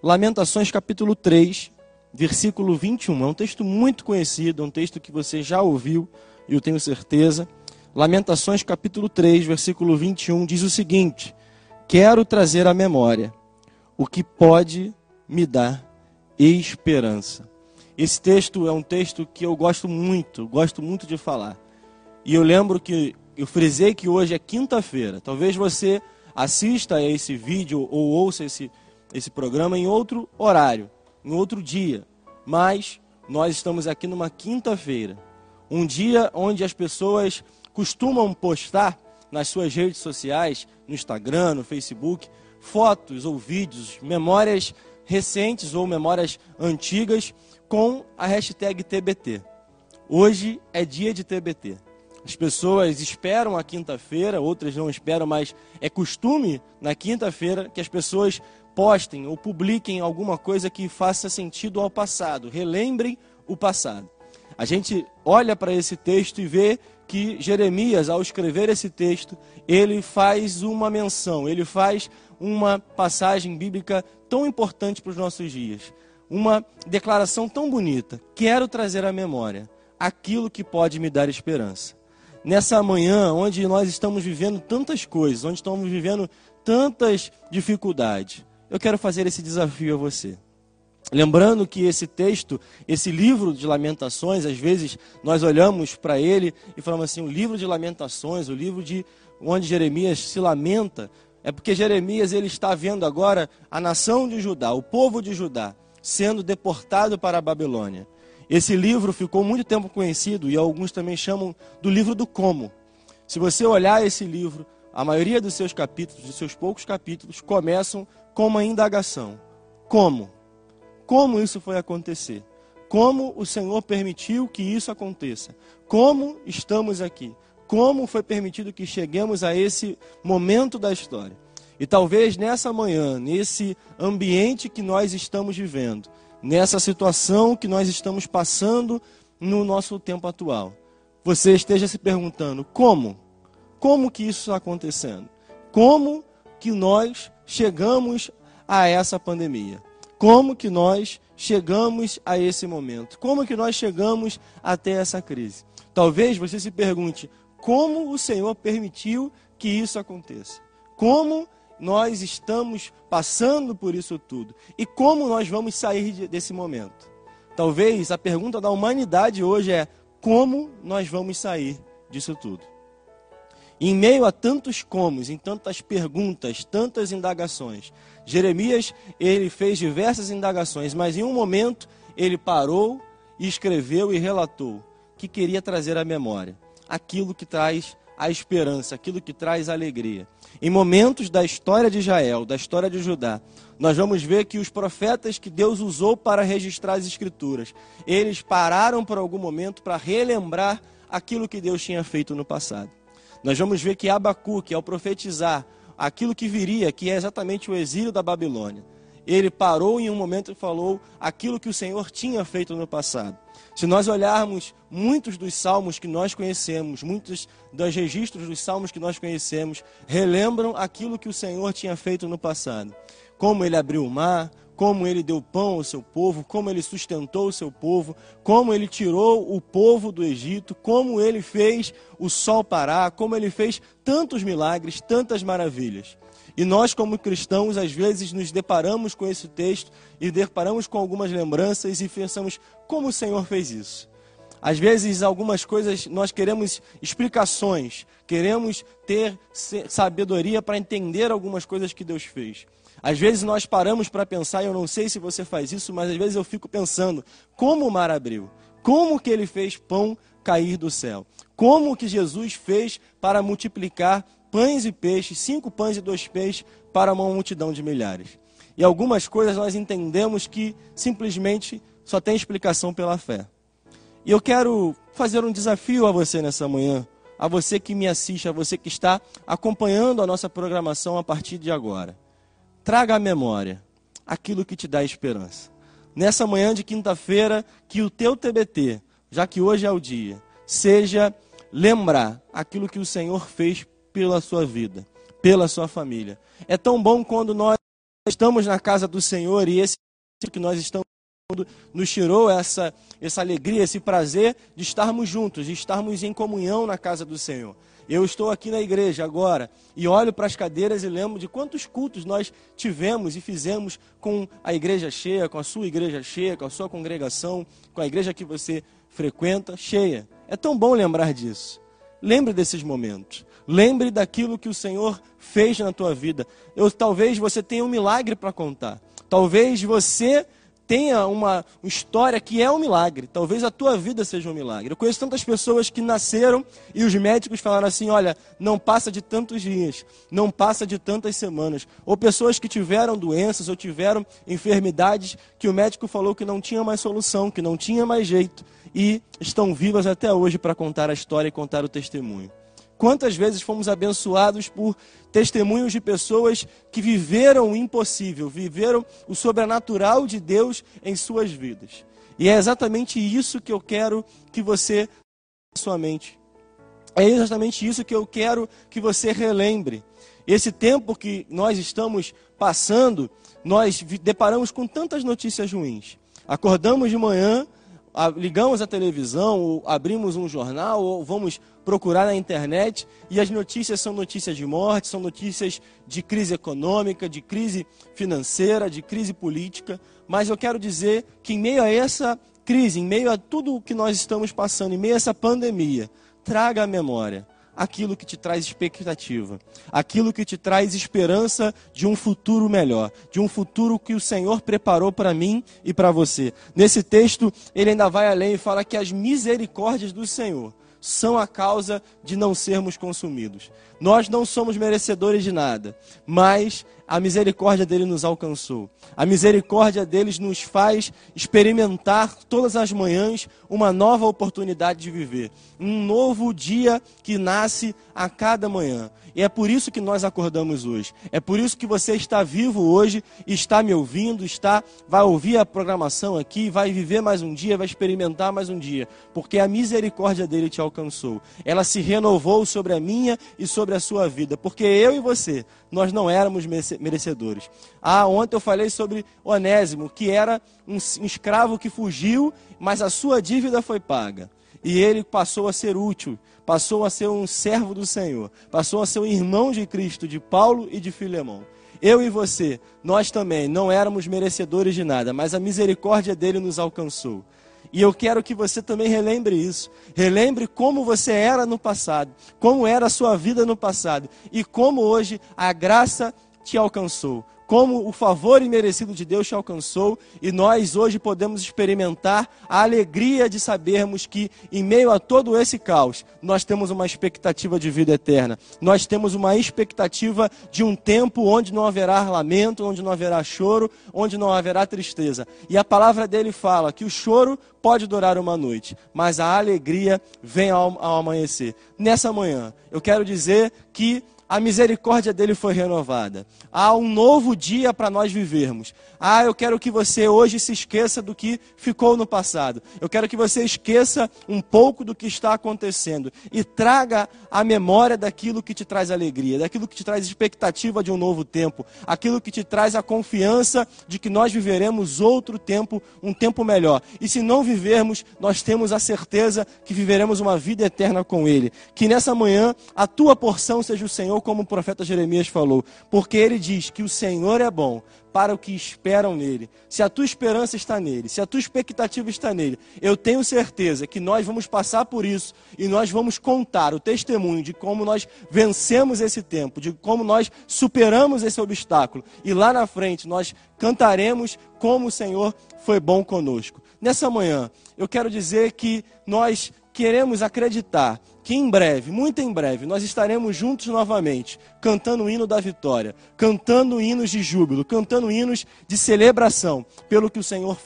Lamentações capítulo 3, versículo 21. É um texto muito conhecido, é um texto que você já ouviu, e eu tenho certeza. Lamentações capítulo 3, versículo 21 diz o seguinte: Quero trazer à memória o que pode me dar esperança. Esse texto é um texto que eu gosto muito, gosto muito de falar. E eu lembro que eu frisei que hoje é quinta-feira. Talvez você assista a esse vídeo ou ouça esse, esse programa em outro horário, em outro dia. Mas nós estamos aqui numa quinta-feira. Um dia onde as pessoas costumam postar nas suas redes sociais, no Instagram, no Facebook, fotos ou vídeos, memórias recentes ou memórias antigas com a hashtag TBT. Hoje é dia de TBT. As pessoas esperam a quinta-feira, outras não esperam, mas é costume na quinta-feira que as pessoas postem ou publiquem alguma coisa que faça sentido ao passado, relembrem o passado. A gente olha para esse texto e vê que Jeremias, ao escrever esse texto, ele faz uma menção, ele faz uma passagem bíblica tão importante para os nossos dias, uma declaração tão bonita. Quero trazer à memória aquilo que pode me dar esperança. Nessa manhã, onde nós estamos vivendo tantas coisas, onde estamos vivendo tantas dificuldades, eu quero fazer esse desafio a você. Lembrando que esse texto, esse livro de lamentações, às vezes nós olhamos para ele e falamos assim: o livro de lamentações, o livro de onde Jeremias se lamenta, é porque Jeremias ele está vendo agora a nação de Judá, o povo de Judá, sendo deportado para a Babilônia. Esse livro ficou muito tempo conhecido e alguns também chamam do livro do como. Se você olhar esse livro, a maioria dos seus capítulos, dos seus poucos capítulos, começam com uma indagação: como? Como isso foi acontecer? Como o Senhor permitiu que isso aconteça? Como estamos aqui? Como foi permitido que cheguemos a esse momento da história? E talvez nessa manhã, nesse ambiente que nós estamos vivendo, nessa situação que nós estamos passando no nosso tempo atual. Você esteja se perguntando como? Como que isso está acontecendo? Como que nós chegamos a essa pandemia? Como que nós chegamos a esse momento? Como que nós chegamos até essa crise? Talvez você se pergunte como o Senhor permitiu que isso aconteça? Como nós estamos passando por isso tudo e como nós vamos sair desse momento. Talvez a pergunta da humanidade hoje é como nós vamos sair disso tudo. Em meio a tantos comos, em tantas perguntas, tantas indagações, Jeremias ele fez diversas indagações, mas em um momento ele parou escreveu e relatou que queria trazer à memória aquilo que traz a esperança, aquilo que traz alegria. Em momentos da história de Israel, da história de Judá, nós vamos ver que os profetas que Deus usou para registrar as escrituras, eles pararam por algum momento para relembrar aquilo que Deus tinha feito no passado. Nós vamos ver que Abacuque, ao profetizar aquilo que viria, que é exatamente o exílio da Babilônia, ele parou em um momento e falou aquilo que o Senhor tinha feito no passado. Se nós olharmos muitos dos salmos que nós conhecemos, muitos dos registros dos salmos que nós conhecemos, relembram aquilo que o Senhor tinha feito no passado. Como ele abriu o mar, como ele deu pão ao seu povo, como ele sustentou o seu povo, como ele tirou o povo do Egito, como ele fez o sol parar, como ele fez tantos milagres, tantas maravilhas. E nós, como cristãos, às vezes nos deparamos com esse texto e deparamos com algumas lembranças e pensamos como o Senhor fez isso. Às vezes, algumas coisas nós queremos explicações, queremos ter sabedoria para entender algumas coisas que Deus fez. Às vezes nós paramos para pensar, eu não sei se você faz isso, mas às vezes eu fico pensando, como o mar abriu? Como que ele fez pão cair do céu? Como que Jesus fez para multiplicar pães e peixes, cinco pães e dois peixes para uma multidão de milhares. E algumas coisas nós entendemos que simplesmente só tem explicação pela fé. E eu quero fazer um desafio a você nessa manhã, a você que me assiste, a você que está acompanhando a nossa programação a partir de agora. Traga à memória aquilo que te dá esperança. Nessa manhã de quinta-feira, que o teu TBT, já que hoje é o dia, seja lembrar aquilo que o Senhor fez pela sua vida, pela sua família. É tão bom quando nós estamos na casa do Senhor e esse que nós estamos nos tirou essa, essa alegria, esse prazer de estarmos juntos, de estarmos em comunhão na casa do Senhor. Eu estou aqui na igreja agora e olho para as cadeiras e lembro de quantos cultos nós tivemos e fizemos com a igreja cheia, com a sua igreja cheia, com a sua congregação, com a igreja que você frequenta cheia. É tão bom lembrar disso. Lembre desses momentos. Lembre daquilo que o Senhor fez na tua vida. Eu, talvez você tenha um milagre para contar. Talvez você tenha uma história que é um milagre. Talvez a tua vida seja um milagre. Eu conheço tantas pessoas que nasceram e os médicos falaram assim: olha, não passa de tantos dias, não passa de tantas semanas. Ou pessoas que tiveram doenças ou tiveram enfermidades que o médico falou que não tinha mais solução, que não tinha mais jeito. E estão vivas até hoje para contar a história e contar o testemunho. Quantas vezes fomos abençoados por testemunhos de pessoas que viveram o impossível, viveram o sobrenatural de Deus em suas vidas. E é exatamente isso que eu quero que você sua mente. É exatamente isso que eu quero que você relembre. Esse tempo que nós estamos passando, nós deparamos com tantas notícias ruins. Acordamos de manhã, ligamos a televisão, ou abrimos um jornal, ou vamos procurar na internet e as notícias são notícias de morte, são notícias de crise econômica, de crise financeira, de crise política. Mas eu quero dizer que em meio a essa crise, em meio a tudo o que nós estamos passando, em meio a essa pandemia, traga à memória aquilo que te traz expectativa, aquilo que te traz esperança de um futuro melhor, de um futuro que o Senhor preparou para mim e para você. Nesse texto, ele ainda vai além e fala que as misericórdias do Senhor são a causa de não sermos consumidos. Nós não somos merecedores de nada, mas a misericórdia dele nos alcançou. A misericórdia deles nos faz experimentar todas as manhãs uma nova oportunidade de viver, um novo dia que nasce a cada manhã. E é por isso que nós acordamos hoje. É por isso que você está vivo hoje, está me ouvindo, está vai ouvir a programação aqui, vai viver mais um dia, vai experimentar mais um dia, porque a misericórdia dele te alcançou. Ela se renovou sobre a minha e sobre a sua vida, porque eu e você, nós não éramos merecedores. Ah, ontem eu falei sobre Onésimo, que era um escravo que fugiu, mas a sua dívida foi paga. E ele passou a ser útil, passou a ser um servo do Senhor, passou a ser um irmão de Cristo, de Paulo e de Filemão. Eu e você, nós também não éramos merecedores de nada, mas a misericórdia dele nos alcançou. E eu quero que você também relembre isso. Relembre como você era no passado, como era a sua vida no passado e como hoje a graça te alcançou como o favor imerecido de Deus te alcançou e nós hoje podemos experimentar a alegria de sabermos que, em meio a todo esse caos, nós temos uma expectativa de vida eterna. Nós temos uma expectativa de um tempo onde não haverá lamento, onde não haverá choro, onde não haverá tristeza. E a palavra dele fala que o choro pode durar uma noite, mas a alegria vem ao, ao amanhecer. Nessa manhã, eu quero dizer que a misericórdia dele foi renovada. Há um novo dia para nós vivermos. Ah, eu quero que você hoje se esqueça do que ficou no passado. Eu quero que você esqueça um pouco do que está acontecendo e traga a memória daquilo que te traz alegria, daquilo que te traz expectativa de um novo tempo, aquilo que te traz a confiança de que nós viveremos outro tempo, um tempo melhor. E se não vivermos, nós temos a certeza que viveremos uma vida eterna com ele. Que nessa manhã a tua porção seja o Senhor como o profeta Jeremias falou, porque ele diz que o Senhor é bom para o que esperam nele. Se a tua esperança está nele, se a tua expectativa está nele, eu tenho certeza que nós vamos passar por isso e nós vamos contar o testemunho de como nós vencemos esse tempo, de como nós superamos esse obstáculo. E lá na frente nós cantaremos como o Senhor foi bom conosco. Nessa manhã, eu quero dizer que nós queremos acreditar que em breve, muito em breve, nós estaremos juntos novamente, cantando o hino da vitória, cantando hinos de júbilo, cantando hinos de celebração pelo que o Senhor